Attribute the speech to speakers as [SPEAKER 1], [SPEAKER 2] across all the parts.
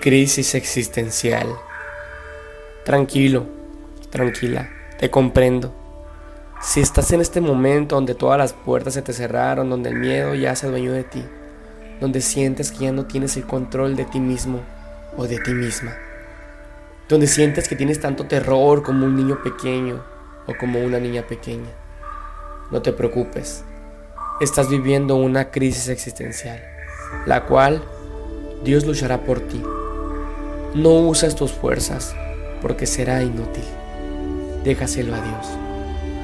[SPEAKER 1] crisis existencial. Tranquilo, tranquila, te comprendo. Si estás en este momento donde todas las puertas se te cerraron, donde el miedo ya se adueñó de ti, donde sientes que ya no tienes el control de ti mismo o de ti misma, donde sientes que tienes tanto terror como un niño pequeño o como una niña pequeña, no te preocupes, estás viviendo una crisis existencial, la cual Dios luchará por ti. No uses tus fuerzas porque será inútil. Déjaselo a Dios.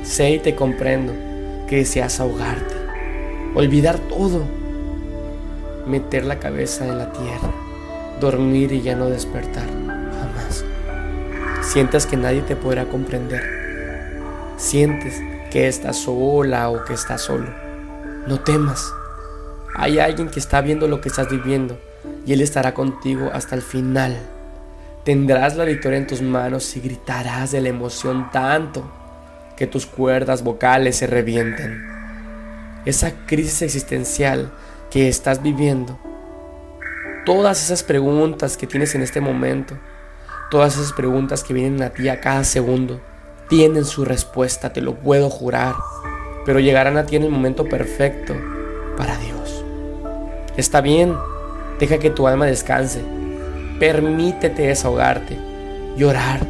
[SPEAKER 1] Sé y te comprendo que deseas ahogarte, olvidar todo, meter la cabeza en la tierra, dormir y ya no despertar jamás. Sientes que nadie te podrá comprender. Sientes que estás sola o que estás solo. No temas. Hay alguien que está viendo lo que estás viviendo y Él estará contigo hasta el final. Tendrás la victoria en tus manos y gritarás de la emoción tanto que tus cuerdas vocales se revienten. Esa crisis existencial que estás viviendo, todas esas preguntas que tienes en este momento, todas esas preguntas que vienen a ti a cada segundo, tienen su respuesta, te lo puedo jurar, pero llegarán a ti en el momento perfecto para Dios. Está bien, deja que tu alma descanse, Permítete desahogarte, llorar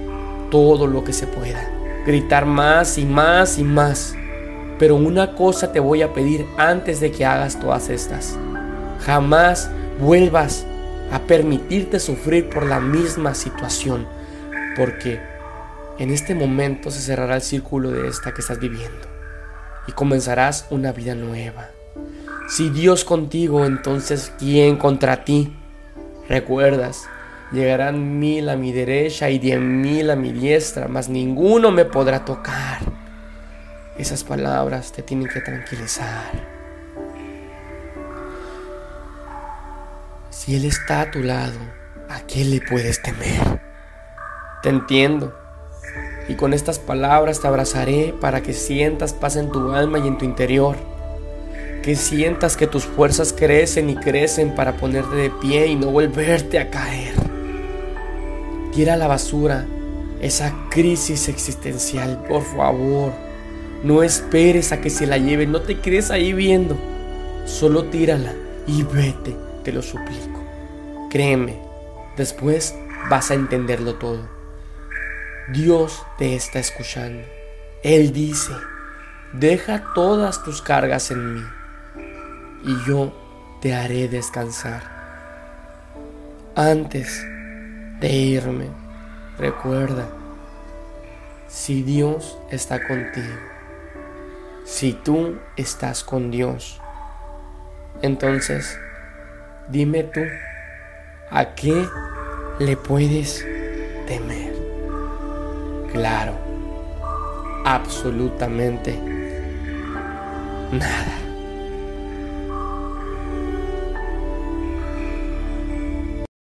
[SPEAKER 1] todo lo que se pueda, gritar más y más y más. Pero una cosa te voy a pedir antes de que hagas todas estas. Jamás vuelvas a permitirte sufrir por la misma situación, porque en este momento se cerrará el círculo de esta que estás viviendo y comenzarás una vida nueva. Si Dios contigo, entonces ¿quién contra ti? Recuerdas Llegarán mil a mi derecha y diez mil a mi diestra, mas ninguno me podrá tocar. Esas palabras te tienen que tranquilizar. Si Él está a tu lado, ¿a qué le puedes temer? Te entiendo. Y con estas palabras te abrazaré para que sientas paz en tu alma y en tu interior. Que sientas que tus fuerzas crecen y crecen para ponerte de pie y no volverte a caer. Tira la basura esa crisis existencial, por favor. No esperes a que se la lleven, no te quedes ahí viendo. Solo tírala y vete, te lo suplico. Créeme, después vas a entenderlo todo. Dios te está escuchando. Él dice, deja todas tus cargas en mí y yo te haré descansar. Antes de irme, recuerda, si Dios está contigo, si tú estás con Dios, entonces dime tú, ¿a qué le puedes temer? Claro, absolutamente nada.